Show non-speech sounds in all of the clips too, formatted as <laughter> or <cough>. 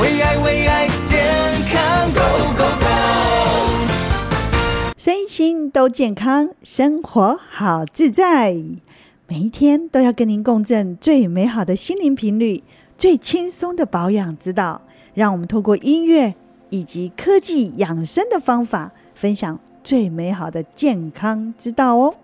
为爱为爱健康 Go Go Go，身心都健康，生活好自在。每一天都要跟您共振最美好的心灵频率，最轻松的保养之道。让我们透过音乐以及科技养生的方法，分享最美好的健康之道哦。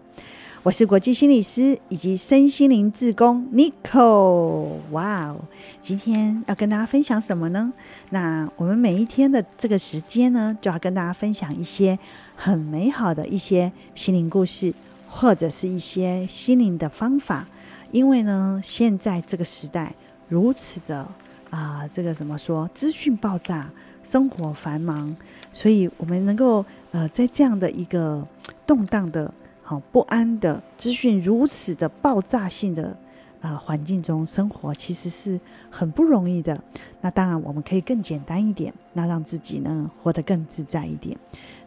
我是国际心理师以及身心灵志工 Nico。哇哦，今天要跟大家分享什么呢？那我们每一天的这个时间呢，就要跟大家分享一些很美好的一些心灵故事，或者是一些心灵的方法。因为呢，现在这个时代如此的啊、这个怎么说？资讯爆炸，生活繁忙，所以我们能够呃，在这样的一个动荡的。好不安的资讯，如此的爆炸性的啊、环境中生活，其实是很不容易的。那当然，我们可以更简单一点，那让自己呢活得更自在一点。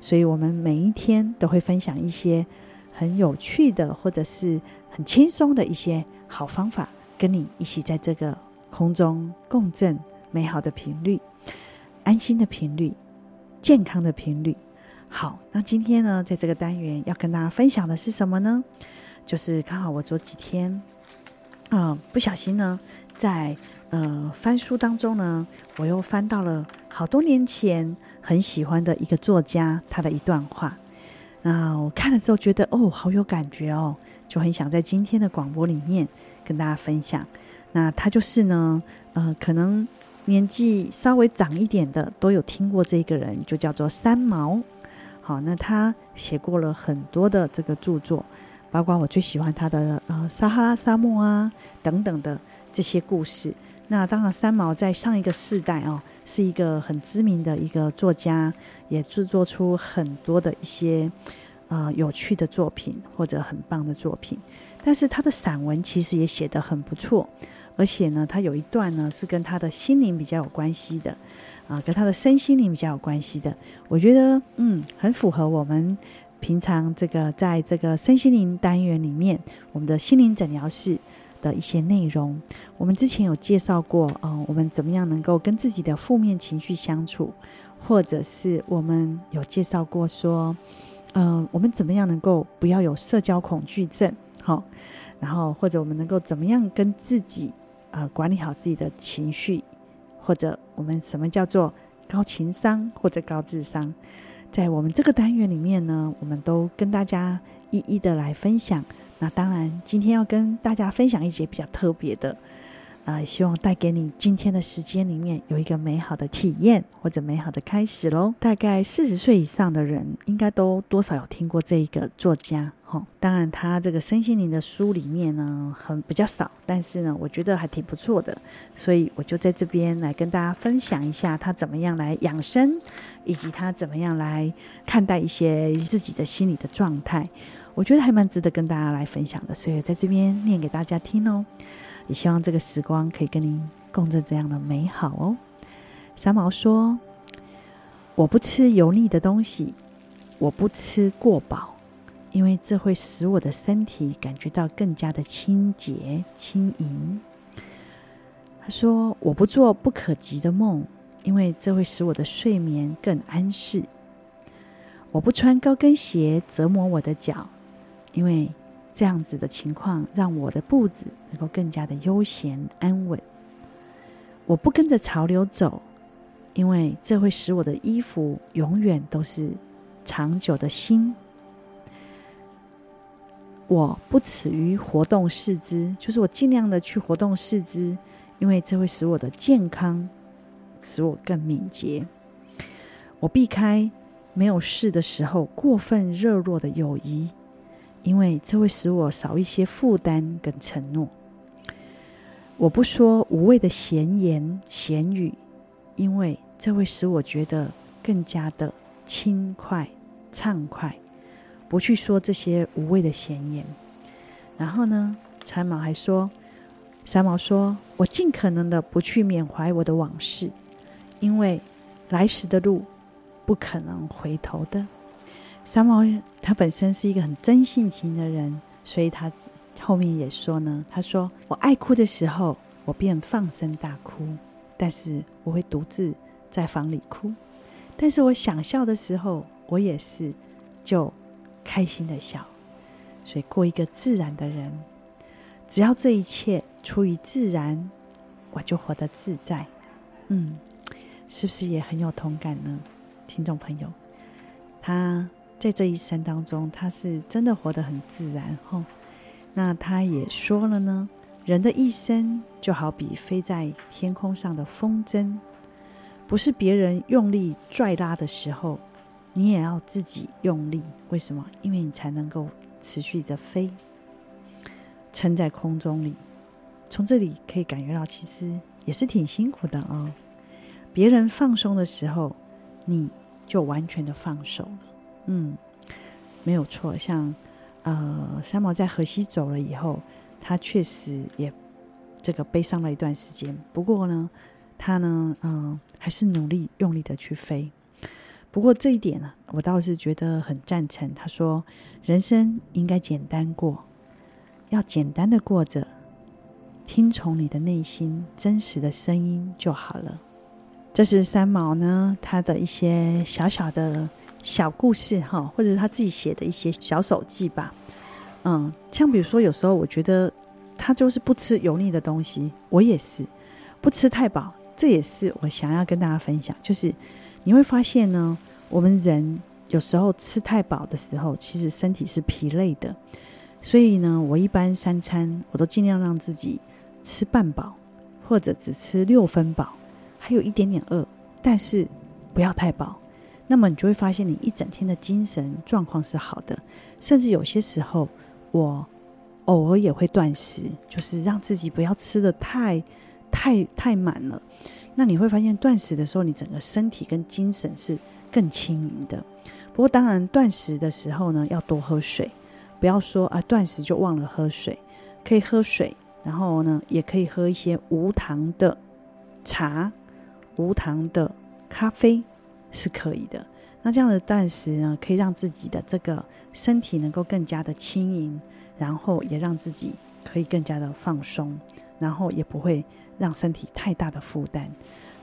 所以，我们每一天都会分享一些很有趣的，或者是很轻松的一些好方法，跟你一起在这个空中共振美好的频率、安心的频率、健康的频率。好，那今天呢，在这个单元要跟大家分享的是什么呢？就是刚好我这几天啊、不小心呢，在呃翻书当中呢，我又翻到了好多年前很喜欢的一个作家他的一段话。那我看了之后觉得哦，好有感觉哦，就很想在今天的广播里面跟大家分享。那他就是呢，呃，可能年纪稍微长一点的都有听过这个人，就叫做三毛。好，那他写过了很多的这个著作，包括我最喜欢他的呃撒哈拉沙漠啊等等的这些故事。那当然，三毛在上一个世代哦，是一个很知名的一个作家，也制作出很多的一些呃有趣的作品或者很棒的作品。但是他的散文其实也写得很不错，而且呢，他有一段呢是跟他的心灵比较有关系的。啊，跟他的身心灵比较有关系的，我觉得嗯，很符合我们平常这个在这个身心灵单元里面，我们的心灵诊疗室的一些内容。我们之前有介绍过，啊，我们怎么样能够跟自己的负面情绪相处，或者是我们有介绍过说，呃，我们怎么样能够不要有社交恐惧症，好，然后或者我们能够怎么样跟自己呃管理好自己的情绪。或者我们什么叫做高情商或者高智商，在我们这个单元里面呢，我们都跟大家一一的来分享。那当然，今天要跟大家分享一节比较特别的。啊、希望带给你今天的时间里面有一个美好的体验或者美好的开始喽。大概四十岁以上的人应该都多少有听过这一个作家哦。当然，他这个身心灵的书里面呢，很比较少，但是呢，我觉得还挺不错的。所以我就在这边来跟大家分享一下他怎么样来养生，以及他怎么样来看待一些自己的心理的状态。我觉得还蛮值得跟大家来分享的，所以在这边念给大家听哦。也希望这个时光可以跟您共振这样的美好哦。三毛说：“我不吃油腻的东西，我不吃过饱，因为这会使我的身体感觉到更加的清洁轻盈。”他说：“我不做不可及的梦，因为这会使我的睡眠更安适。我不穿高跟鞋折磨我的脚，因为。”这样子的情况，让我的步子能够更加的悠闲安稳。我不跟着潮流走，因为这会使我的衣服永远都是长久的新。我不耻于活动四肢，就是我尽量的去活动四肢，因为这会使我的健康，使我更敏捷。我避开没有事的时候过分热络的友谊。因为这会使我少一些负担跟承诺。我不说无谓的闲言闲语，因为这会使我觉得更加的轻快畅快。不去说这些无谓的闲言。然后呢，三毛还说，三毛说，我尽可能的不去缅怀我的往事，因为来时的路不可能回头的。三毛他本身是一个很真性情的人，所以他后面也说呢，他说：“我爱哭的时候，我便放声大哭；但是我会独自在房里哭；但是我想笑的时候，我也是就开心的笑。所以，过一个自然的人，只要这一切出于自然，我就活得自在。嗯，是不是也很有同感呢，听众朋友？他在这一生当中，他是真的活得很自然。哦，那他也说了呢，人的一生就好比飞在天空上的风筝，不是别人用力拽拉的时候，你也要自己用力。为什么？因为你才能够持续的飞，撑在空中里。从这里可以感觉到，其实也是挺辛苦的哦。别人放松的时候，你就完全的放手了。嗯，没有错。像呃，三毛在荷西走了以后，他确实也这个悲伤了一段时间。不过呢，他呢，嗯、还是努力用力的去飞。不过这一点呢，我倒是觉得很赞成。他说，人生应该简单过，要简单的过着。听从你的内心真实的声音就好了。这是三毛呢，他的一些小小的小故事哈，或者是他自己写的一些小手记吧。嗯，像比如说，有时候我觉得他就是不吃油腻的东西，我也是不吃太饱，这也是我想要跟大家分享。就是你会发现呢，我们人有时候吃太饱的时候，其实身体是疲累的。所以呢，我一般三餐我都尽量让自己。吃半饱，或者只吃六分饱，还有一点点饿，但是不要太饱。那么你就会发现，你一整天的精神状况是好的。甚至有些时候，我偶尔也会断食，就是让自己不要吃得太、太、太满了。那你会发现，断食的时候，你整个身体跟精神是更轻盈的。不过，当然断食的时候呢，要多喝水，不要说啊，断食就忘了喝水，可以喝水。然后呢，也可以喝一些无糖的茶、无糖的咖啡是可以的。那这样的断食呢，可以让自己的这个身体能够更加的轻盈，然后也让自己可以更加的放松，然后也不会让身体太大的负担。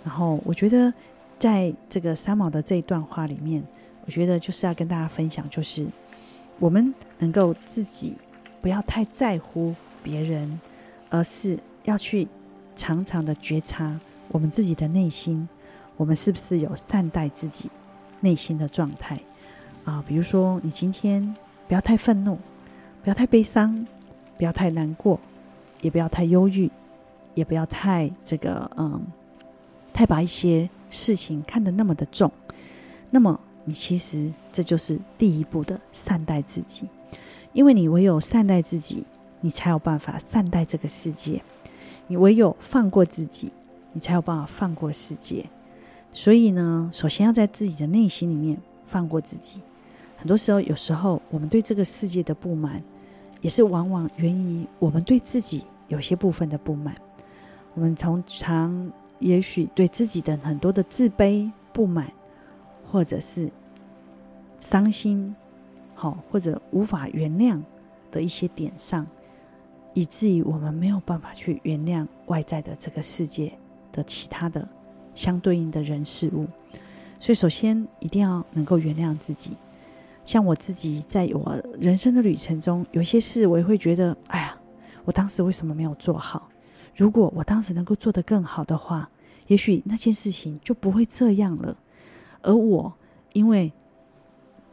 然后我觉得，在这个三毛的这一段话里面，我觉得就是要跟大家分享，就是我们能够自己不要太在乎别人。而是要去常常的觉察我们自己的内心，我们是不是有善待自己内心的状态啊？比如说，你今天不要太愤怒，不要太悲伤，不要太难过，也不要太忧郁，也不要太这个嗯，太把一些事情看得那么的重。那么，你其实这就是第一步的善待自己，因为你唯有善待自己。你才有办法善待这个世界，你唯有放过自己，你才有办法放过世界。所以呢，首先要在自己的内心里面放过自己。很多时候，有时候我们对这个世界的不满，也是往往源于我们对自己有些部分的不满。我们常常也许对自己的很多的自卑、不满，或者是伤心，好，或者无法原谅的一些点上。以至于我们没有办法去原谅外在的这个世界的其他的相对应的人事物，所以首先一定要能够原谅自己。像我自己在我人生的旅程中，有些事我也会觉得，哎呀，我当时为什么没有做好？如果我当时能够做得更好的话，也许那件事情就不会这样了。而我因为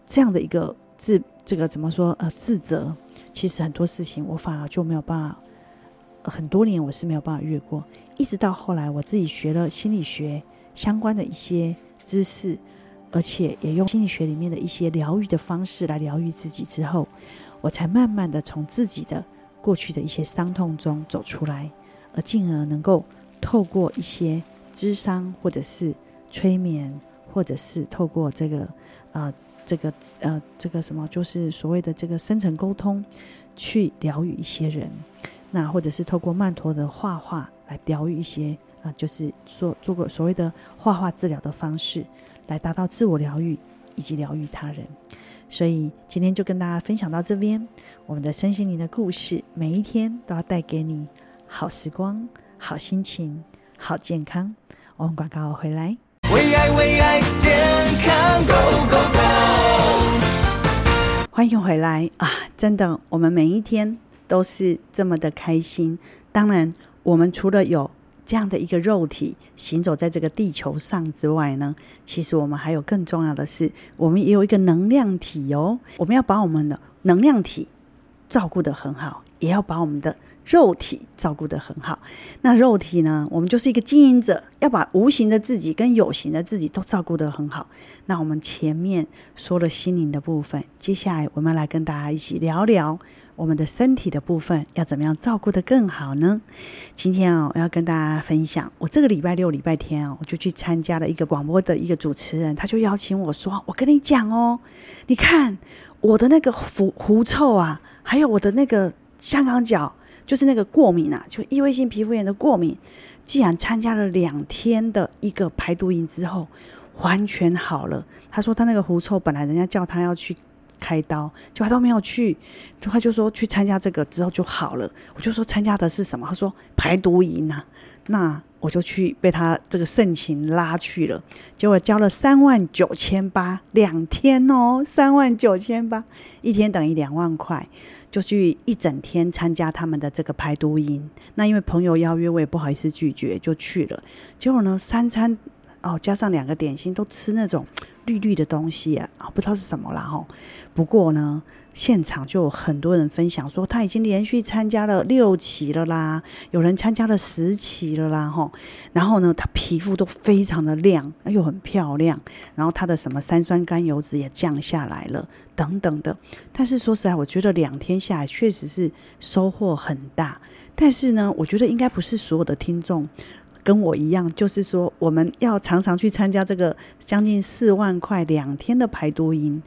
这样的一个自这个怎么说呃自责。其实很多事情我反而就没有办法，很多年我是没有办法越过，一直到后来我自己学了心理学相关的一些知识，而且也用心理学里面的一些疗愈的方式来疗愈自己之后，我才慢慢的从自己的过去的一些伤痛中走出来，而进而能够透过一些智商或者是催眠，或者是透过这个呃。这个呃，这个什么，就是所谓的这个深层沟通，去疗愈一些人，那或者是透过曼陀的画画来疗愈一些啊、就是做做过所谓的画画治疗的方式，来达到自我疗愈以及疗愈他人。所以今天就跟大家分享到这边，我们的身心灵的故事，每一天都要带给你好时光、好心情、好健康。我们广告回来。为爱为爱健康 Go Go Go！欢迎回来啊！真的，我们每一天都是这么的开心。当然，我们除了有这样的一个肉体行走在这个地球上之外呢，其实我们还有更重要的是，我们也有一个能量体哦。我们要把我们的能量体照顾得很好，也要把我们的肉体照顾得很好。那肉体呢，我们就是一个经营者，要把无形的自己跟有形的自己都照顾得很好。那我们前面说了心灵的部分，接下来我们来跟大家一起聊聊。我们的身体的部分要怎么样照顾得更好呢？今天啊，我要跟大家分享，我这个礼拜六、礼拜天啊，我就去参加了一个广播的一个主持人，他就邀请我说：“我跟你讲哦，你看我的那个狐狐臭啊，还有我的那个香港脚，就是那个过敏啊，就异位性皮肤炎的过敏，既然参加了两天的一个排毒营之后，完全好了。他说他那个狐臭本来人家叫他要去。”开刀，就他都没有去，他就说去参加这个之后就好了。我就说参加的是什么？他说排毒营啊。那我就去被他这个盛情拉去了，结果交了三万九千八，两天哦，三万九千八，一天等于两万块，就去一整天参加他们的这个排毒营。那因为朋友邀约，我也不好意思拒绝，就去了。结果呢，三餐哦加上两个点心，都吃那种。<tsk> 绿绿的东西啊，不知道是什么啦吼。不过呢，现场就有很多人分享说，他已经连续参加了六期了啦，有人参加了十期了啦吼。然后呢，他皮肤都非常的亮，又很漂亮。然后他的什么三酸甘油脂也降下来了，等等的。但是说实在，我觉得两天下来确实是收获很大。但是呢，我觉得应该不是所有的听众。跟我一样，就是说我们要常常去参加这个将近四万块两天的排毒营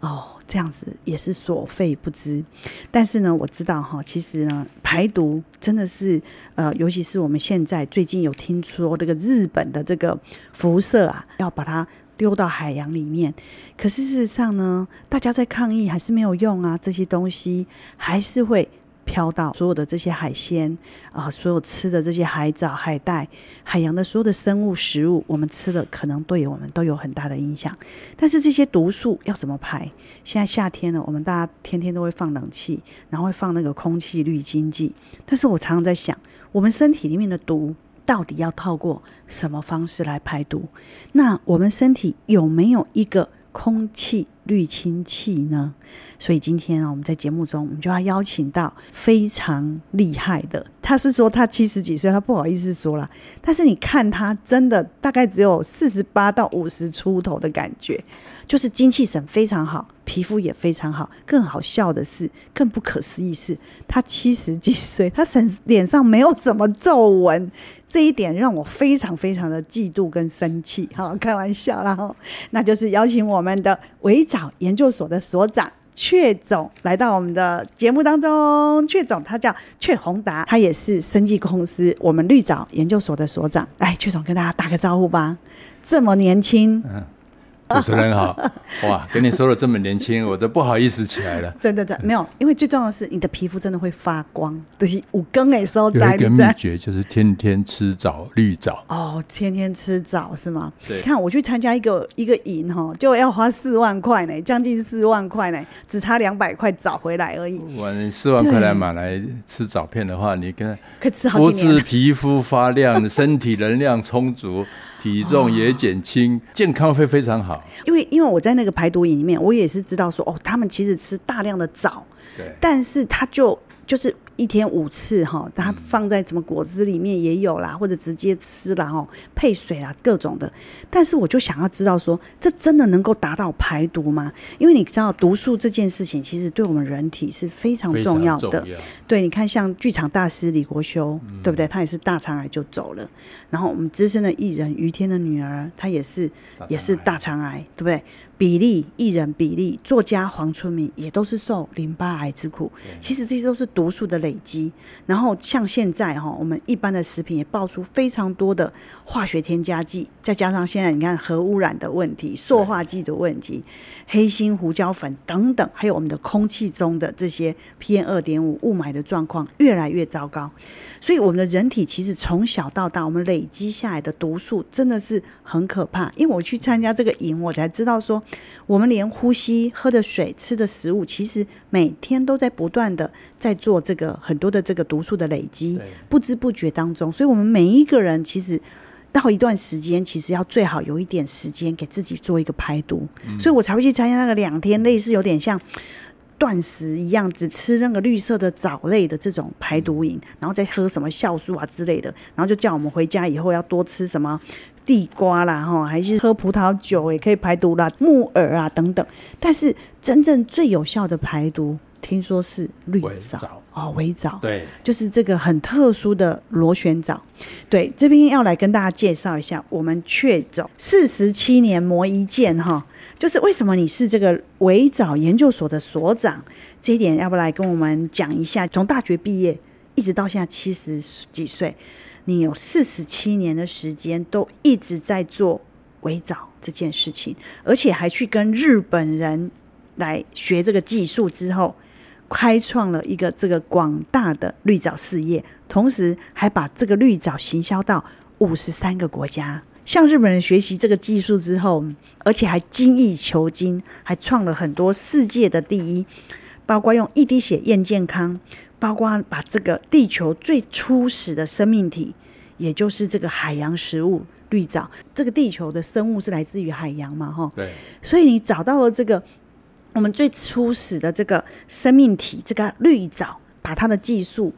哦，这样子也是所费不貲。但是呢，我知道哈，其实呢，排毒真的是呃，尤其是我们现在最近有听说这个日本的这个辐射啊，要把它丢到海洋里面。可是事实上呢，大家在抗议还是没有用啊，这些东西还是会。飘到所有的这些海鲜啊，所有吃的这些海藻、海带、海洋的所有的生物食物，我们吃了可能对我们都有很大的影响。但是这些毒素要怎么排？现在夏天了，我们大家天天都会放冷气，然后会放那个空气滤清剂。但是我常常在想，我们身体里面的毒到底要透过什么方式来排毒？那我们身体有没有一个空气滤清器呢？所以今天啊，我们在节目中，我们就要邀请到非常厉害的。他是说他七十几岁，他不好意思说了。但是你看他真的大概只有四十八到五十出头的感觉，就是精气神非常好，皮肤也非常好。更好笑的是，更不可思议是，他七十几岁，他身脸上没有什么皱纹，这一点让我非常非常的嫉妒跟生气。好，<laughs> 开玩笑啦，那就是邀请我们的围藻研究所的所长。阙总来到我们的节目当中，阙总他叫阙宏达，他也是生技公司我们绿藻研究所的所长。来，阙总跟大家打个招呼吧，这么年轻。主持人好，哇，跟你说的这么年轻，我都不好意思起来了。真的，真的没有，因为最重要的是你的皮肤真的会发光，就是五更的时候在。有一个秘诀就是天天吃枣绿枣。哦，天天吃枣是吗？对。你看我去参加一个一个营哈，就要花四万块呢，将近四万块呢，只差两百块找回来而已。哇，你四万块来买来吃枣片的话，你跟可以吃好几年。不止皮肤发亮，<laughs> 身体能量充足。体重也减轻，哦，健康会非常好。因为因为我在那个排毒营里面，我也是知道说，哦，他们其实吃大量的枣，对，但是他就就是。一天五次哈，它放在什么果汁里面也有啦，或者直接吃啦，哈，配水啦，各种的。但是我就想要知道说，这真的能够达到排毒吗？因为你知道毒素这件事情，其实对我们人体是非常重要的。要对，你看像剧场大师李国修，嗯、对不对？他也是大肠癌就走了。然后我们资深的艺人于天的女儿，她也是也是大肠癌，对不对？比例艺人比例，作家黄春明也都是受淋巴癌之苦。其实这些都是毒素的累积。然后像现在哈，我们一般的食品也爆出非常多的化学添加剂，再加上现在你看核污染的问题、塑化剂的问题、黑心胡椒粉等等，还有我们的空气中的这些 PM 二点五雾霾的状况越来越糟糕。所以我们的人体其实从小到大，我们累积下来的毒素真的是很可怕。因为我去参加这个营，我才知道说。我们连呼吸、喝的水、吃的食物，其实每天都在不断的在做这个很多的这个毒素的累积，不知不觉当中，所以我们每一个人其实到一段时间，其实要最好有一点时间给自己做一个排毒，嗯、所以我才会去参加那个两天，类似有点像断食一样，只吃那个绿色的藻类的这种排毒饮，然后再喝什么酵素啊之类的，然后就叫我们回家以后要多吃什么。地瓜啦，哈，还是喝葡萄酒也可以排毒啦，木耳啊等等。但是真正最有效的排毒，听说是绿藻，藻哦，微藻，对，就是这个很特殊的螺旋藻。对，这边要来跟大家介绍一下，我们雀总四十七年磨一剑哈，就是为什么你是这个微藻研究所的所长，这一点要不来跟我们讲一下？从大学毕业一直到现在七十几岁。你有四十七年的时间都一直在做微藻这件事情，而且还去跟日本人来学这个技术之后，开创了一个这个广大的绿藻事业，同时还把这个绿藻行销到五十三个国家，向日本人学习这个技术之后，而且还精益求精，还创了很多世界的第一，包括用一滴血验健康。包括把这个地球最初始的生命体，也就是这个海洋食物绿藻，这个地球的生物是来自于海洋嘛，哈，对，所以你找到了这个我们最初始的这个生命体，这个绿藻，把它的技术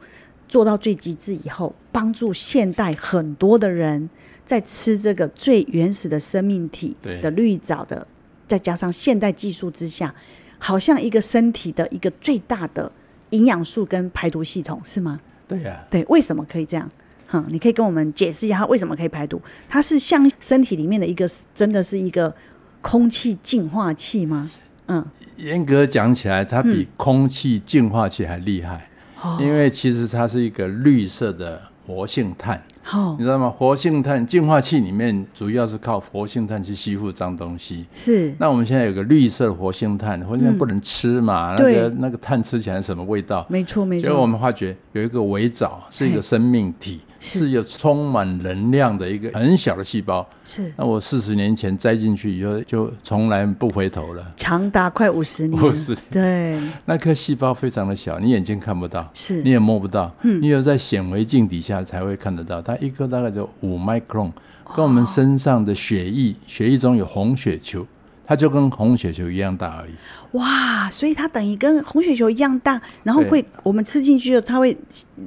做到最极致以后，帮助现代很多的人在吃这个最原始的生命体的绿藻的，再加上现代技术之下，好像一个身体的一个最大的。营养素跟排毒系统是吗？对呀、啊，对，为什么可以这样？哼，你可以跟我们解释一下它为什么可以排毒？它是像身体里面的一个，真的是一个空气净化器吗？嗯，严格讲起来，它比空气净化器还厉害，嗯、因为其实它是一个绿色的活性炭。好，你知道吗？活性炭净化器里面主要是靠活性炭去吸附脏东西。是。那我们现在有个绿色活性炭，活性炭不能吃嘛？嗯、那个那个炭吃起来什么味道？没错没错。所以我们发觉有一个围藻是一个生命体。是有充满能量的一个很小的细胞，是。那我四十年前栽进去以后，就从来不回头了。长达快五十年。五十年。对。那颗细胞非常的小，你眼睛看不到，是，你也摸不到，嗯，你有在显微镜底下才会看得到。它一颗大概就五 micron，跟我们身上的血液，血液中有红血球。它就跟红血球一样大而已。哇，所以它等于跟红血球一样大，然后会我们吃进去后，它会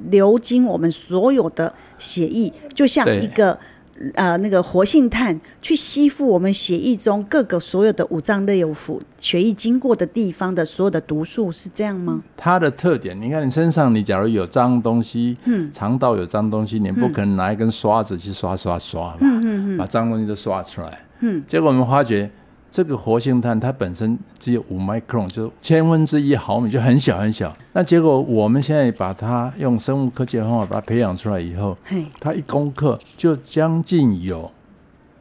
流经我们所有的血液，就像一个呃那个活性炭去吸附我们血液中各个所有的五脏六腑血液经过的地方的所有的毒素，是这样吗？它的特点，你看你身上，你假如有脏东西，嗯，肠道有脏东西，你不可能拿一根刷子去刷刷刷吧，嗯嗯嗯，把脏东西都刷出来，嗯，结果我们发觉。这个活性炭它本身只有五 micron，就千分之一毫米，就很小很小。那结果我们现在把它用生物科技的方法把它培养出来以后，它一公克就将近有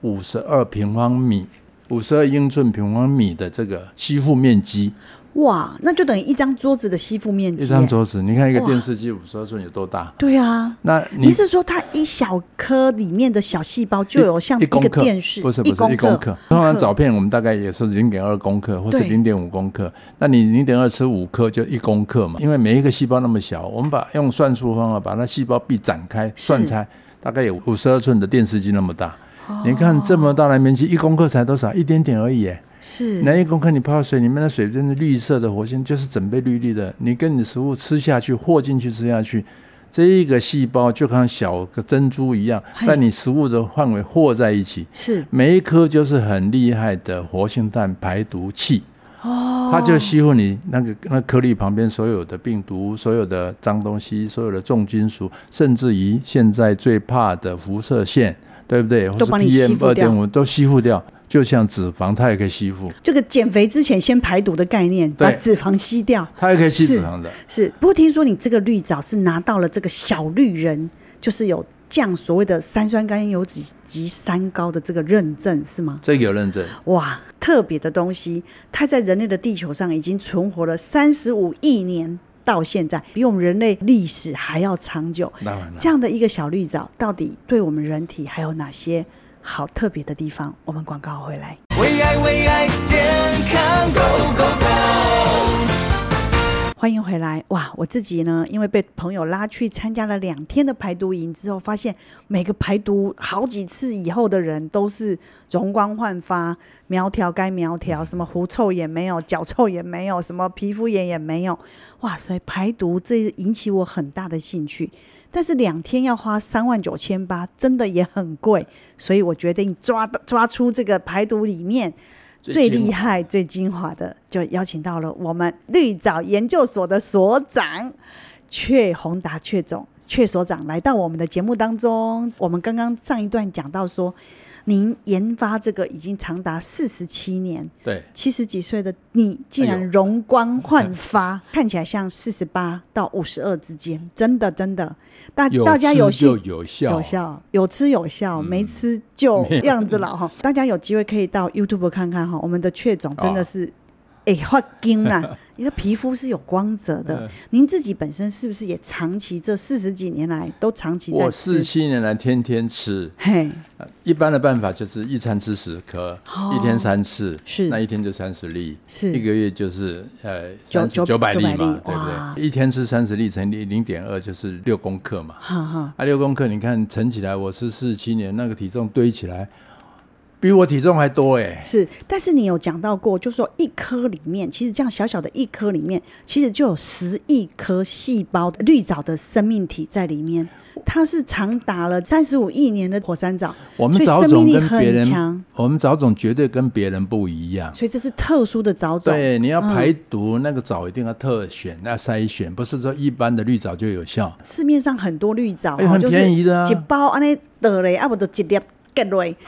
五十二平方米，五十二英寸平方米的这个吸附面积。哇，那就等于一张桌子的吸附面积。一张桌子，你看一个电视机五十二寸有多大？对啊，那你，你是说它一小颗里面的小细胞就有像一个电视？不是不是一公克。通常照片我们大概也是零点二公克或是零点五公克。那你零点二吃五克就一公克嘛？因为每一个细胞那么小，我们把用算术方法把那细胞壁展开算出来，大概有五十二寸的电视机那么大。你看这么大的面积，一公克才多少？一点点而已。是，那一公克你泡水里面的水真的绿色的活性，就是整杯绿绿的。你跟你的食物吃下去，和进去吃下去，这一个细胞就像小个珍珠一样，在你食物的范围和在一起。是，每一颗就是很厉害的活性炭排毒器。哦，它就吸附你那个那颗粒旁边所有的病毒、所有的脏东西、所有的重金属，甚至于现在最怕的辐射线，对不对？都把你吸附掉，或是 PM 二点五都吸附掉。就像脂肪，它也可以吸附。这个减肥之前先排毒的概念，把脂肪吸掉，它也可以吸脂肪的。是，是，不过听说你这个绿藻是拿到了这个小绿人，就是有降所谓的三酸甘油酯及三高的这个认证，是吗？这个有认证。哇，特别的东西，它在人类的地球上已经存活了三十五亿年。到现在比我们人类历史还要长久，这样的一个小绿藻，到底对我们人体还有哪些好特别的地方？我们广告回来。为爱为爱健康 Go Go Go，欢迎回来！哇，我自己呢，因为被朋友拉去参加了两天的排毒营之后，发现每个排毒好几次以后的人都是容光焕发、苗条该苗条，什么狐臭也没有，脚臭也没有，什么皮肤炎也没有。哇塞，排毒这引起我很大的兴趣，但是两天要花三万九千八，真的也很贵，所以我决定抓抓出这个排毒里面最厉害、最精华的，就邀请到了我们绿藻研究所的所长阙宏达阙总阙所长来到我们的节目当中。我们刚刚上一段讲到说。您研发这个已经长达四十七年，对，七十几岁的你竟然容光焕发，哎、<laughs> 看起来像四十八到五十二之间，真的真的，大大家有就有效，有效，有吃有效，嗯、没吃就 <laughs> 样子了哈。大家有机会可以到 YouTube 看看哈，我们的阙总真的是。哦哎，发金啦！<laughs> 你的皮肤是有光泽的。您自己本身是不是也长期这四十几年来都长期在吃？我四七年来天天吃。嘿，一般的办法就是一餐吃十颗，一天三次，是那一天就三十粒，是一个月就是呃九九百粒嘛，对不对？一天吃三十粒乘以零点二就是六公克嘛。哈哈，啊六公克，你看乘起来，我是四十七年那个体重堆起来。比我体重还多哎！是，但是你有讲到过，就是说一颗里面，其实这样小小的一颗里面，其实就有十亿颗细胞的绿藻的生命体在里面。它是长达了三十五亿年的火山藻，我们藻种跟别人强，我们藻种绝对跟别人不一样，所以这是特殊的藻种。对，你要排毒，嗯、那个藻一定要特选，要筛选，不是说一般的绿藻就有效。市面上很多绿藻，欸、很便宜的、啊，一包安尼得嘞，啊不都一粒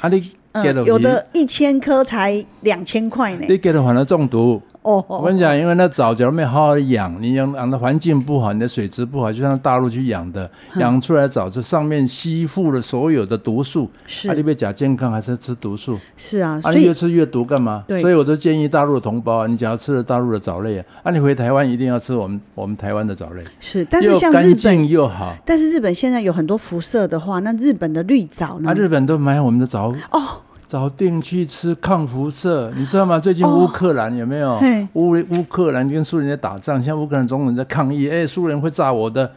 啊你。嗯、有的一千颗才两千块呢，你给的反而中毒。哦，我跟你讲，因为那藻假如没好好养，你养养的环境不好，你的水质不好，就像大陆去养的，养出来的藻这上面吸附了所有的毒素，是啊，你被假健康还是吃毒素？是啊，啊，你越吃越毒干嘛？对，所以我都建议大陆的同胞啊，你只要吃了大陆的藻类啊，啊，你回台湾一定要吃我们我们台湾的藻类。是，但是像日本又好，但是日本现在有很多辐射的话，那日本的绿藻呢？啊，日本都买我们的藻哦。早定去吃抗辐射，你知道吗？最近乌克兰有没有？乌乌克兰跟苏联在打仗，现在乌克兰总统在抗议，哎，苏联会炸我的。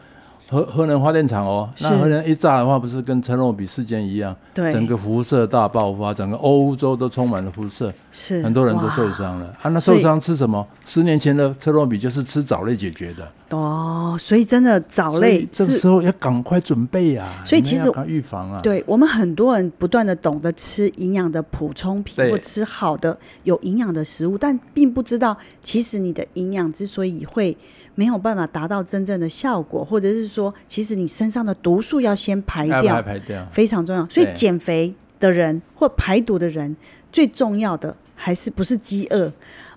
核核能发电厂哦，那核能一炸的话，不是跟车诺比事件一样，对，整个辐射大爆发，整个欧洲都充满了辐射，是很多人都受伤了啊。那受伤吃什么？十年前的车诺比就是吃藻类解决的哦。所以真的藻类，这个时候要赶快准备啊。所以其实预防啊，对我们很多人不断的懂得吃营养的补充品，或吃好的有营养的食物，但并不知道其实你的营养之所以会。没有办法达到真正的效果，或者是说，其实你身上的毒素要先排掉，排排掉非常重要。所以减肥的人或排毒的人，最重要的还是不是饥饿，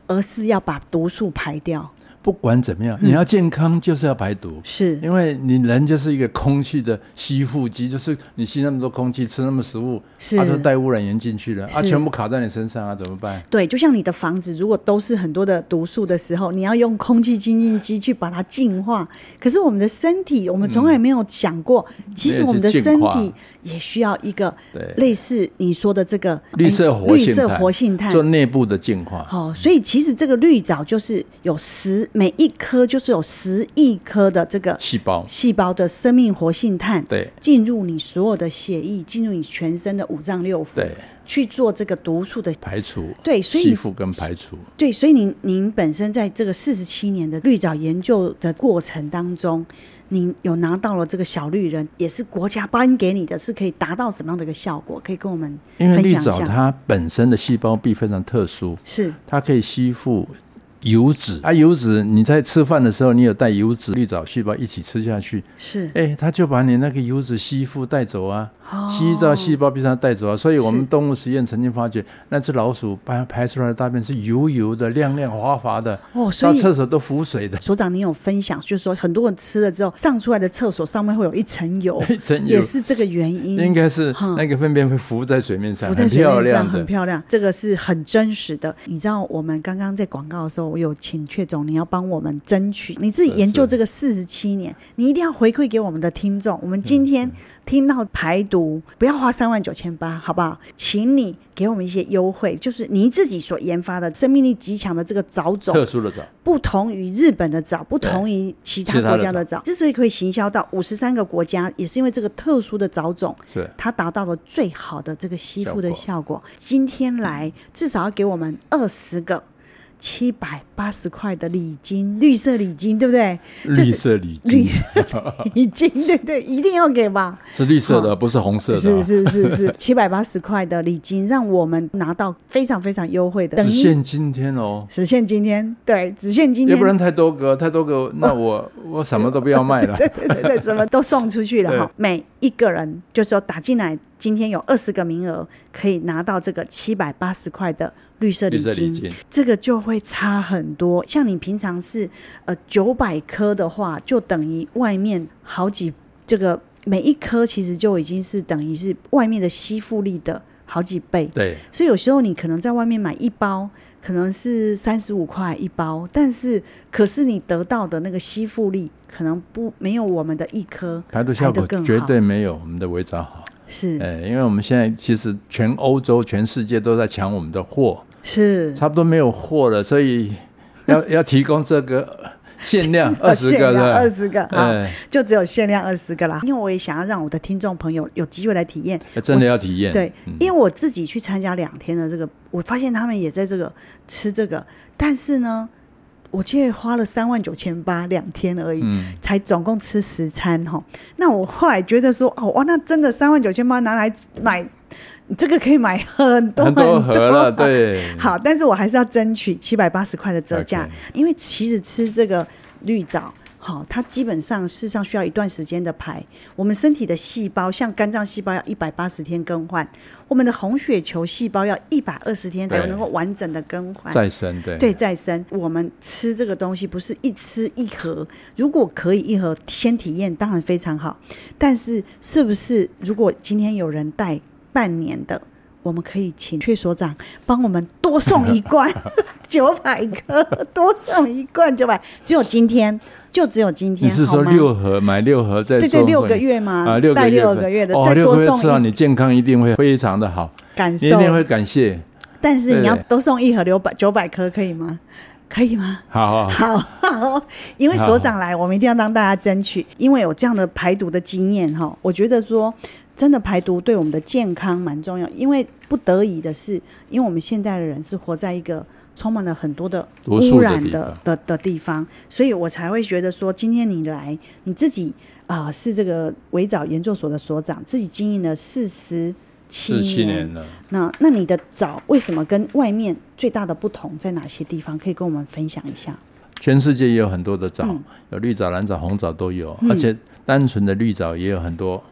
而是要把毒素排掉。不管怎么样，你要健康就是要排毒，是因为你人就是一个空气的吸附机，就是你吸那么多空气，吃那么食物，是它就带污染源进去了，啊，全部卡在你身上啊，怎么办？对，就像你的房子如果都是很多的毒素的时候，你要用空气清净机去把它净化。可是我们的身体，我们从来没有想过，其实我们的身体也需要一个类似你说的这个绿色活性绿色活性炭做内部的净化。好，所以其实这个绿藻就是有十。每一颗就是有十亿颗的这个细胞，细胞的生命活性炭，对，进入你所有的血液，进入你全身的五脏六腑，对，去做这个毒素的排除，对，所以吸附跟排除，对，所以您您本身在这个四十七年的绿藻研究的过程当中，您有拿到了这个小绿人，也是国家颁给你的，是可以达到什么样的一个效果？可以跟我们分享一下。因为绿藻它本身的细胞壁非常特殊，是它可以吸附。油脂啊，油脂你在吃饭的时候，你有带油脂绿藻细胞一起吃下去，是，哎，它就把你那个油脂吸附带走啊。吸到细胞壁上带走啊，所以我们动物实验曾经发觉，那只老鼠排排出来的大便是油油的、亮亮滑滑的，哦，所以到厕所都浮水的。所长，你有分享，就是说很多人吃了之后，上出来的厕所上面会有一层油，<laughs> 一层油也是这个原因。应该是那个粪便会浮在水面上，浮在水面上很漂亮，这个是很真实的。你知道，我们刚刚在广告的时候，我有请阙总，你要帮我们争取，你自己研究这个四十七年，你一定要回馈给我们的听众。我们今天。听到排毒不要花三万九千八，好不好？请你给我们一些优惠，就是你自己所研发的生命力极强的这个藻种，特殊的藻，不同于日本的藻，不同于其他国家的藻。之所以可以行销到五十三个国家，也是因为这个特殊的藻种，是它达到了最好的这个吸附的效果。效果今天来至少要给我们二十个。七百八十块的礼金，绿色礼金，对不对？绿色礼金，礼金，对不对？一定要给吧？是绿色的，哦、不是红色的。是是是是，<laughs> 七百八十块的礼金，让我们拿到非常非常优惠的。只限今天哦，只限今天，对，只限今天。要不然太多个，太多个，那我、哦、我什么都不要卖了。<laughs> 对对对对，什么都送出去了哈。<laughs> 每一个人就是说打进来。今天有二十个名额可以拿到这个七百八十块的绿色礼金，金这个就会差很多。像你平常是呃九百颗的话，就等于外面好几这个每一颗其实就已经是等于是外面的吸附力的好几倍。对，所以有时候你可能在外面买一包可能是三十五块一包，但是可是你得到的那个吸附力可能不没有我们的一颗排毒效果绝对没有我们的微藻好。是，哎，因为我们现在其实全欧洲、全世界都在抢我们的货，是。差不多没有货了，所以要 <laughs> 要提供这个限量二十个的，二十个，啊，就只有限量二十个啦。因为我也想要让我的听众朋友有机会来体验，真的要体验。对，因为我自己去参加两天的这个，我发现他们也在这个吃这个，但是呢。我记得花了三万九千八两天而已，嗯、才总共吃十餐哈。那我后来觉得说，哦哇，那真的三万九千八拿来买，这个可以买很多很多，了，<laughs> 对。好，但是我还是要争取七百八十块的折价.因为其实吃这个绿藻。好，它基本上事实上需要一段时间的排。我们身体的细胞，像肝脏细胞要一百八十天更换，我们的红血球细胞要一百二十天才能够完整的更换再生。对对，再生。我们吃这个东西不是一吃一盒，如果可以一盒先体验，当然非常好。但是是不是如果今天有人带半年的，我们可以请阙所长帮我们多送一罐 <laughs> 九百颗，多送一罐九百，只有今天。就只有今天，你是说六盒买六盒再送？对对，六个月吗？啊，六个月，六个月的，哦，六个月吃到你健康一定会非常的好，感受一定会感谢。但是你要多送一盒六百九百颗，可以吗？可以吗？好，好，好，因为所长来，我们一定要让大家争取，因为有这样的排毒的经验哈，我觉得说。真的排毒对我们的健康蛮重要，因为不得已的是，因为我们现在的人是活在一个充满了很多的污染的的的，的地方，所以我才会觉得说，今天你来，你自己啊、呃、是这个围藻研究所的所长，自己经营了四十七年了。那那你的藻为什么跟外面最大的不同在哪些地方？可以跟我们分享一下。全世界也有很多的藻，嗯、有绿藻、蓝藻、红藻都有，而且单纯的绿藻也有很多。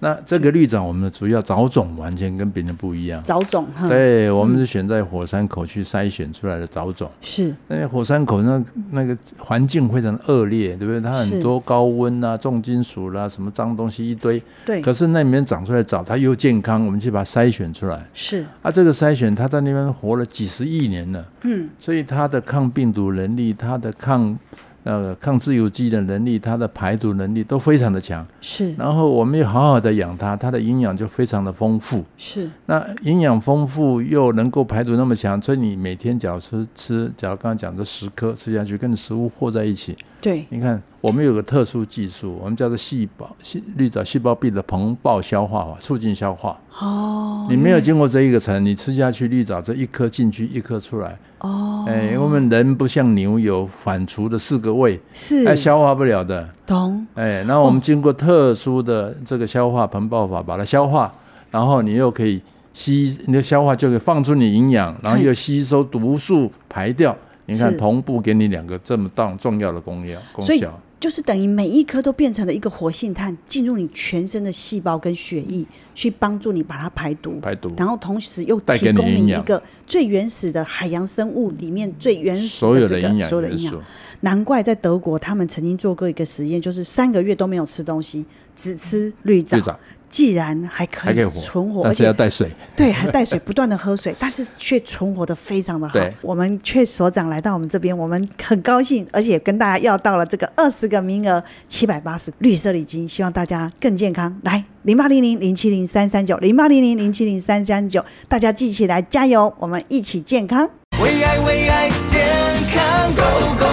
那这个绿藻，我们的主要藻种完全跟别人不一样。藻种，对，我们是选在火山口去筛选出来的藻种。是，那火山口那那个环境非常恶劣，对不对？它很多高温啊、重金属啦、啊、什么脏东西一堆。对。可是那里面长出来藻，它又健康，我们去把它筛选出来。是。啊，这个筛选，它在那边活了几十亿年了。嗯。所以它的抗病毒能力，它的抗。呃，抗自由基的能力，它的排毒能力都非常的强。是，然后我们又好好的养它，它的营养就非常的丰富。是，那营养丰富又能够排毒那么强，所以你每天只要吃吃，假如刚刚讲的十颗吃下去，跟食物和在一起。对，你看。我们有个特殊技术，我们叫做细胞细绿藻细胞壁的膨爆消化法，促进消化。哦，你没有经过这一个层，你吃下去绿藻这一颗进去，一颗出来。哦，哎，我们人不像牛有反刍的四个胃，是，它消化不了的。懂。哎，然后我们经过特殊的这个消化膨爆法把它消化，然后你又可以吸，你的消化就可以放出你营养，然后又吸收毒素排掉。你看同步给你两个这么大重要的功效，功效。就是等于每一颗都变成了一个活性炭，进入你全身的细胞跟血液，去帮助你把它排毒，排毒，然后同时又提供你一个最原始的海洋生物里面最原始的这个所有的营养，所有的营养。难怪在德国，他们曾经做过一个实验，就是三个月都没有吃东西，只吃绿藻。既然还可以存活，而且要带水，<laughs> 对，还带水，不断的喝水，<laughs> 但是却存活的非常的好。我们阙所长来到我们这边，我们很高兴，而且跟大家要到了这个二十个名额，七百八十绿色礼金，希望大家更健康。来，零八零零零七零三三九，零八零零零七零三三九，大家记起来，加油，我们一起健康。为爱为爱健康，Go Go！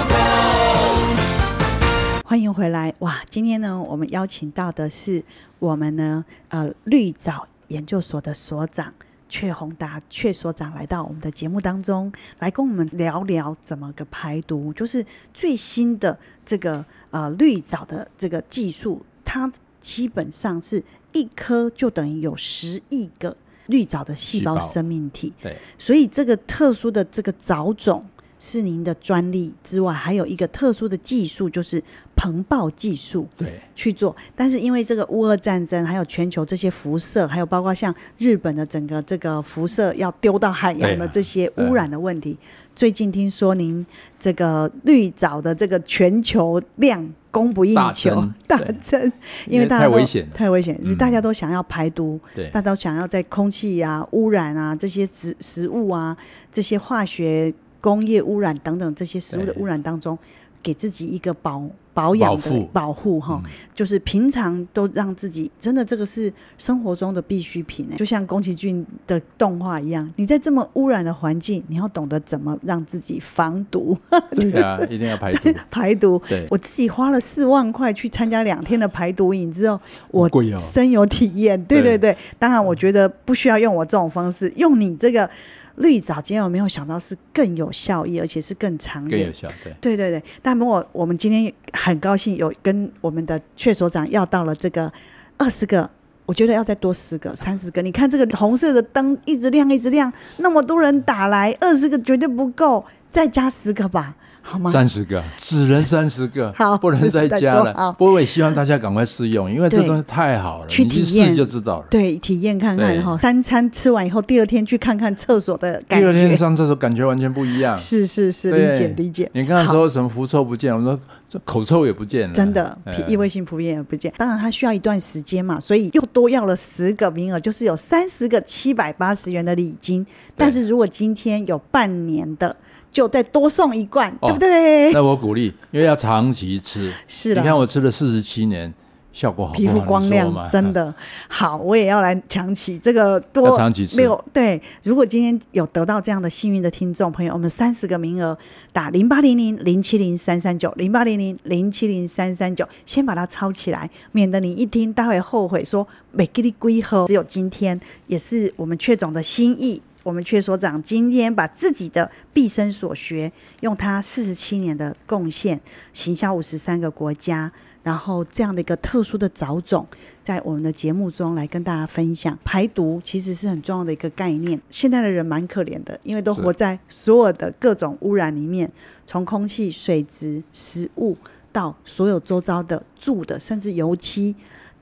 欢迎回来，哇，今天呢，我们邀请到的是。我们呢，呃，绿藻研究所的所长阙宏达阙所长来到我们的节目当中，来跟我们聊聊怎么个排毒，就是最新的这个呃绿藻的这个技术，它基本上是一颗就等于有十亿个绿藻的细胞生命体，对，所以这个特殊的这个藻种。是您的专利之外，还有一个特殊的技术，就是膨爆技术，对，去做。但是因为这个乌俄战争，还有全球这些辐射，还有包括像日本的整个这个辐射要丢到海洋的这些污染的问题，最近听说您这个绿藻的这个全球量供不应求，大增，因为大家都太危险，太危险，因为大家都想要排毒，对，大家都想要在空气啊、污染啊这些植食物啊这些化学。工业污染等等这些食物的污染当中，给自己一个保保养的保护哈，就是平常都让自己真的这个是生活中的必需品哎，就像宫崎骏的动画一样，你在这么污染的环境，你要懂得怎么让自己防毒。对啊，<laughs> 一定要排毒。<laughs> 排毒。对，我自己花了四万块去参加两天的排毒营之后，我深有体验。对对对，当然我觉得不需要用我这种方式，用你这个。绿藻今天我没有想到是更有效益，而且是更长远？更有效，对，对对对。但不过我们今天很高兴有跟我们的阙所长要到了这个二十个，我觉得要再多十个、三十个。你看这个红色的灯一直亮，一直亮，那么多人打来，二十个绝对不够，再加十个吧。好吗？三十个，只能三十个，<laughs> 好，不能再加了。<laughs> 不过我也希望大家赶快试用，因为这东西太好了，去体验就知道了。对，体验看看哈。三餐吃完以后，第二天去看看厕所的感觉。第二天上厕所感觉完全不一样。<laughs> 是是是，理解理解。你刚才说什么狐臭不见？我说这口臭也不见了。真的，异味性皮肤炎也不见。当然，它需要一段时间嘛，所以又多要了十个名额，就是有三十个七百八十元的礼金。但是如果今天有半年的。就再多送一罐，哦、对不对？那我鼓励，因为要长期吃。<laughs> 是的，你看我吃了四十七年，效果好好，皮肤光亮，真的好。我也要来抢起这个多长期吃没有对。如果今天有得到这样的幸运的听众朋友，我们三十个名额打零八零零零七零三三九零八零零零七零三三九，先把它抄起来，免得你一听待会后悔说每给你归喝。只有今天，也是我们阙总的心意。我们阙所长今天把自己的毕生所学，用他四十七年的贡献，行销五十三个国家，然后这样的一个特殊的藻种，在我们的节目中来跟大家分享。排毒其实是很重要的一个概念。现在的人蛮可怜的，因为都活在所有的各种污染里面，从空气、水质、食物到所有周遭的住的，甚至油漆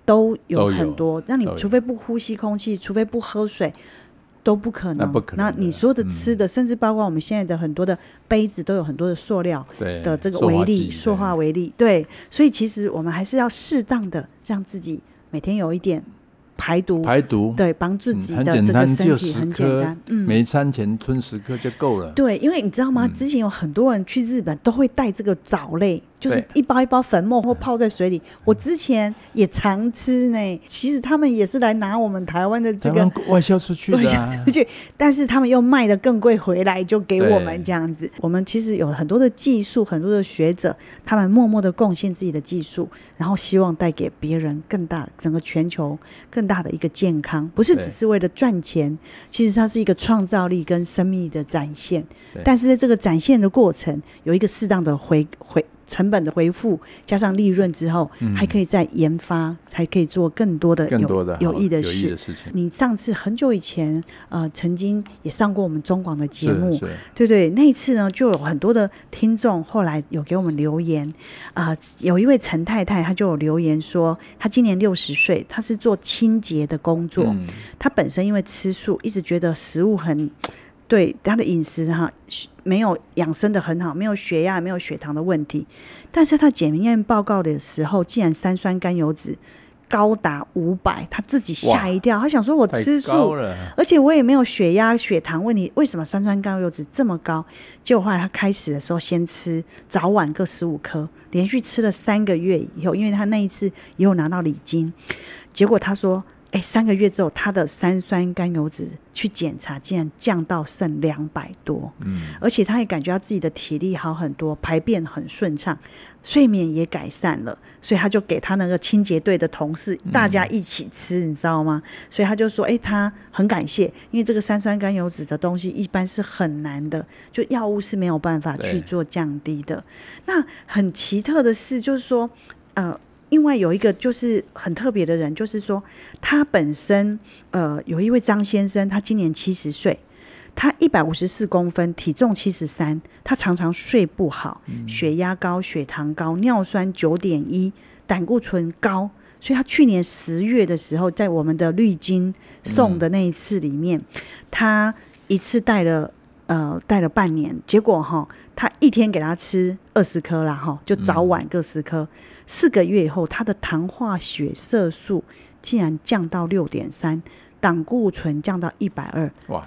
都有很多。那你除非不呼吸空气，除非不喝水。都不可能。那，那你说的吃的，嗯，甚至包括我们现在的很多的杯子，都有很多的塑料的这个微粒，塑化微粒。对，所以其实我们还是要适当的让自己每天有一点。排毒，排毒，对，帮自己的这个身体很简单，嗯，每餐前吞十颗就够了。对，因为你知道吗？之前有很多人去日本都会带这个藻类，就是一包一包粉末或泡在水里。我之前也常吃呢。其实他们也是来拿我们台湾的这个外销出去的，外销出去，但是他们又卖的更贵回来，就给我们这样子。我们其实有很多的技术，很多的学者，他们默默的贡献自己的技术，然后希望带给别人更大，整个全球更大。的一个健康，不是只是为了赚钱，其实它是一个创造力跟生命的展现。但是在这个展现的过程，有一个适当的回回成本的回复加上利润之后，嗯、还可以再研发，还可以做更多的有更多的有益的事。你上次很久以前呃曾经也上过我们中广的节目，对对，那一次呢就有很多的听众后来有给我们留言啊、呃，有一位陈太太她就有留言说，她今年六十岁，她是做清洁的工作，嗯、她本身因为吃素，一直觉得食物很。对他的饮食哈，没有养生的很好，没有血压，没有血糖的问题。但是他检验报告的时候，竟然三酸甘油脂高达五百，他自己吓一跳。他想说：“我吃素，而且我也没有血压、血糖问题，为什么三酸甘油脂这么高？”结果后来他开始的时候，先吃早晚各十五颗，连续吃了三个月以后，因为他那一次也有拿到礼金，结果他说。哎，三个月之后，他的三酸甘油脂去检查，竟然降到剩两百多。嗯，而且他也感觉到自己的体力好很多，排便很顺畅，睡眠也改善了。所以他就给他那个清洁队的同事大家一起吃，嗯、你知道吗？所以他就说：“哎，他很感谢，因为这个三酸甘油脂的东西一般是很难的，就药物是没有办法去做降低的。那很奇特的是，就是说，呃。”另外有一个就是很特别的人，就是说他本身呃有一位张先生，他今年七十岁，他一百五十四公分，体重七十三，他常常睡不好，血压高，血糖高，尿酸九点一，胆固醇高，所以他去年十月的时候，在我们的绿金送的那一次里面，他一次带了呃带了半年，结果哈，他一天给他吃二十颗啦哈，就早晚各十颗。四个月以后，他的糖化血色素竟然降到六点三，胆固醇降到一百二，哇，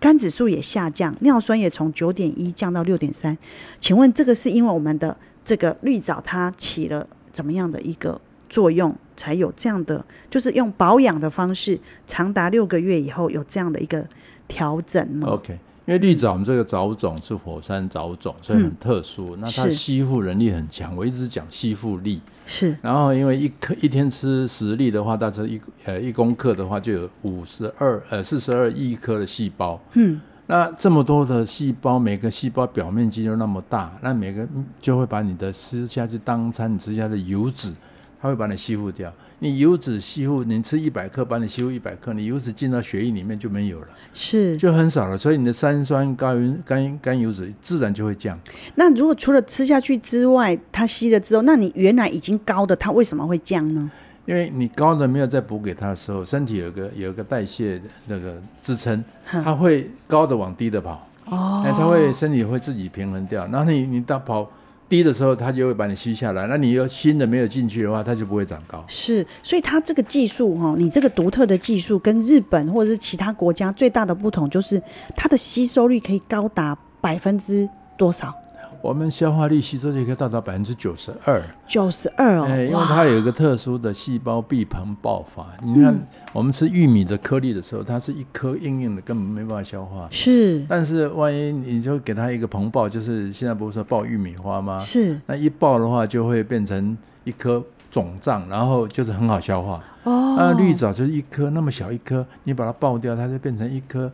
肝指数也下降，尿酸也从九点一降到六点三。请问这个是因为我们的这个绿藻它起了怎么样的一个作用，才有这样的，就是用保养的方式，长达六个月以后有这样的一个调整吗？OK。因为绿藻我们这个藻种是火山藻种，所以很特殊。嗯、那它吸附能力很强，我一直讲吸附力。是。然后因为一颗一天吃十粒的话，大致一呃一公克的话就有五十二呃四十二亿颗的细胞。嗯。那这么多的细胞，每个细胞表面积又那么大，那每个就会把你的吃下去当餐，你吃下的油脂，它会把你吸附掉。你油脂吸附，你吃一百克，把你吸附一百克，你油脂进到血液里面就没有了，是就很少了，所以你的三酸甘油甘甘油脂自然就会降。那如果除了吃下去之外，它吸了之后，那你原来已经高的，它为什么会降呢？因为你高的没有再补给它的时候，身体有个有个代谢的那个支撑，它会高的往低的跑，哦，它会身体会自己平衡掉，然后你你到跑。低的时候，它就会把你吸下来。那你有新的没有进去的话，它就不会长高。是，所以它这个技术哈，你这个独特的技术跟日本或者是其他国家最大的不同，就是它的吸收率可以高达百分之多少？我们消化率吸收率可以达到百分之九十二，九十二哦，因为它有一个特殊的细胞壁膨爆法。你看，我们吃玉米的颗粒的时候，它是一颗硬硬的，根本没办法消化。是，但是万一你就给它一个膨爆，就是现在不是说爆玉米花吗？是，那一爆的话就会变成一颗肿胀，然后就是很好消化。哦，那绿藻就是一颗那么小一颗，你把它爆掉，它就变成一颗。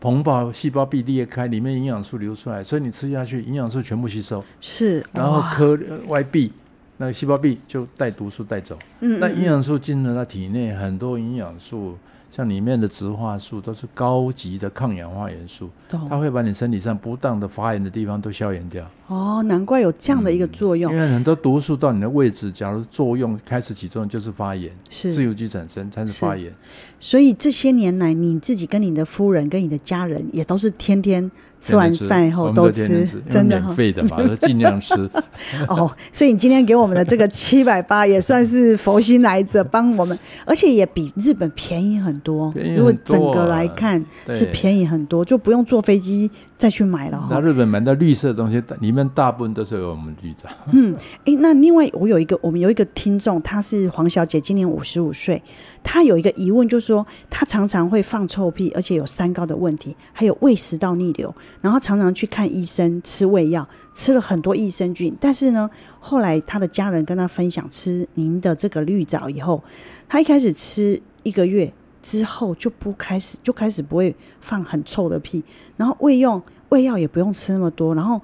膨胞细胞壁裂开，里面营养素流出来，所以你吃下去，营养素全部吸收。是，然后颗外壁那个细胞壁就带毒素带走。嗯，嗯，那营养素进入到体内，很多营养素。像里面的植化素都是高级的抗氧化元素，它会把你身体上不当的发炎的地方都消炎掉。哦，难怪有这样的一个作用。嗯、因为很多毒素到你的位置，假如作用开始起作用，就是发炎，是自由基产生才是发炎。所以这些年来，你自己跟你的夫人跟你的家人也都是天天吃完饭以后都吃，真的免费的嘛，尽量吃。<laughs> 哦，所以你今天给我们的这个七百八也算是佛心来着，帮我们，而且也比日本便宜很多。多啊、如果整个来看是便宜很多，就不用坐飞机再去买了。那日本买的绿色的东西，里面大部分都是有我们绿藻。嗯，哎，那另外我有一个，我们有一个听众，她是黄小姐，今年五十五岁，她有一个疑问，就是说她常常会放臭屁，而且有三高的问题，还有胃食道逆流，然后常常去看医生，吃胃药，吃了很多益生菌，但是呢，后来她的家人跟她分享吃您的这个绿藻以后，她一开始吃一个月。之后就不开始，就开始不会放很臭的屁，然后胃用胃药也不用吃那么多，然后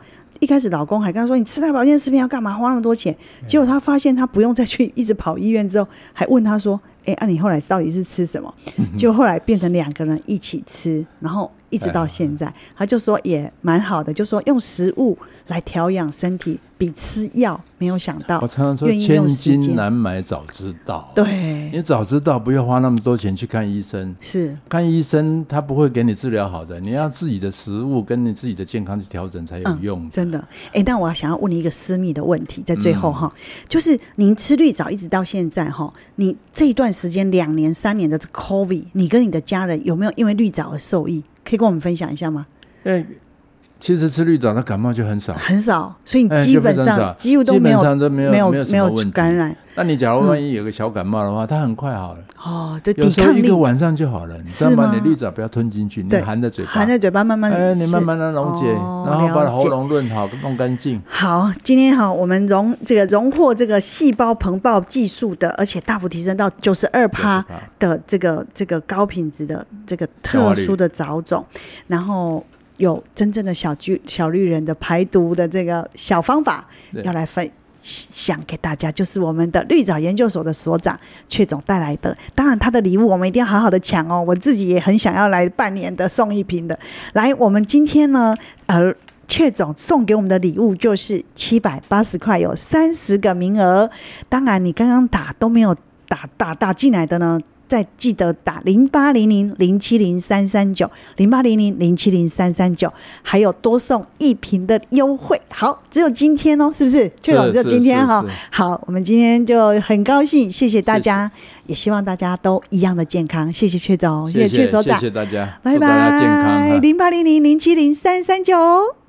一开始老公还跟他说：“你吃那保健食品要干嘛？花那么多钱？”结果他发现他不用再去一直跑医院，之后还问他说：“哎、欸，那、啊、你后来到底是吃什么？”就后来变成两个人一起吃，然后一直到现在，他就说也蛮好的，就说用食物来调养身体。比吃药没有想到，我常常说千金难买早知道。对，你早知道不要花那么多钱去看医生。是看医生，他不会给你治疗好的。你要自己的食物跟你自己的健康去调整才有用、嗯。真的，哎、欸，但我想要问你一个私密的问题，在最后哈、嗯，就是您吃绿藻一直到现在哈，你这一段时间两年三年的 COVID，你跟你的家人有没有因为绿藻而受益？可以跟我们分享一下吗？欸其实吃绿藻，它感冒就很少，很少，所以你基本上、欸、几乎都没有，基本上都没有，没有，没有感染。那你假如万一有个小感冒的话，嗯、它很快好了。哦，对，有时候一个晚上就好了。你知道吗？你绿藻不要吞进去，你含在嘴巴，含在嘴巴慢慢，哎，你慢慢的溶解，哦、然后把喉咙润好，弄干净。好，今天好，我们荣这个荣获这个细胞膨爆技术的，而且大幅提升到九十二趴的这个这个高品质的这个特殊的藻种，然后。有真正的小绿小绿人的排毒的这个小方法，要来分享给大家，就是我们的绿藻研究所的所长阙总带来的。当然，他的礼物我们一定要好好的抢哦。我自己也很想要来半年的送一瓶的。来，我们今天呢，呃，阙总送给我们的礼物就是七百八十块，有三十个名额。当然，你刚刚打都没有打打打进来的呢。再记得打零八零零零七零三三九零八零零零七零三三九，还有多送一瓶的优惠。好，只有今天哦，是不是？阙总，只有今天哈。好，我们今天就很高兴，谢谢大家，也希望大家都一样的健康。谢谢阙总，谢谢阙所长，谢谢大家，拜拜。零八零零零七零三三九。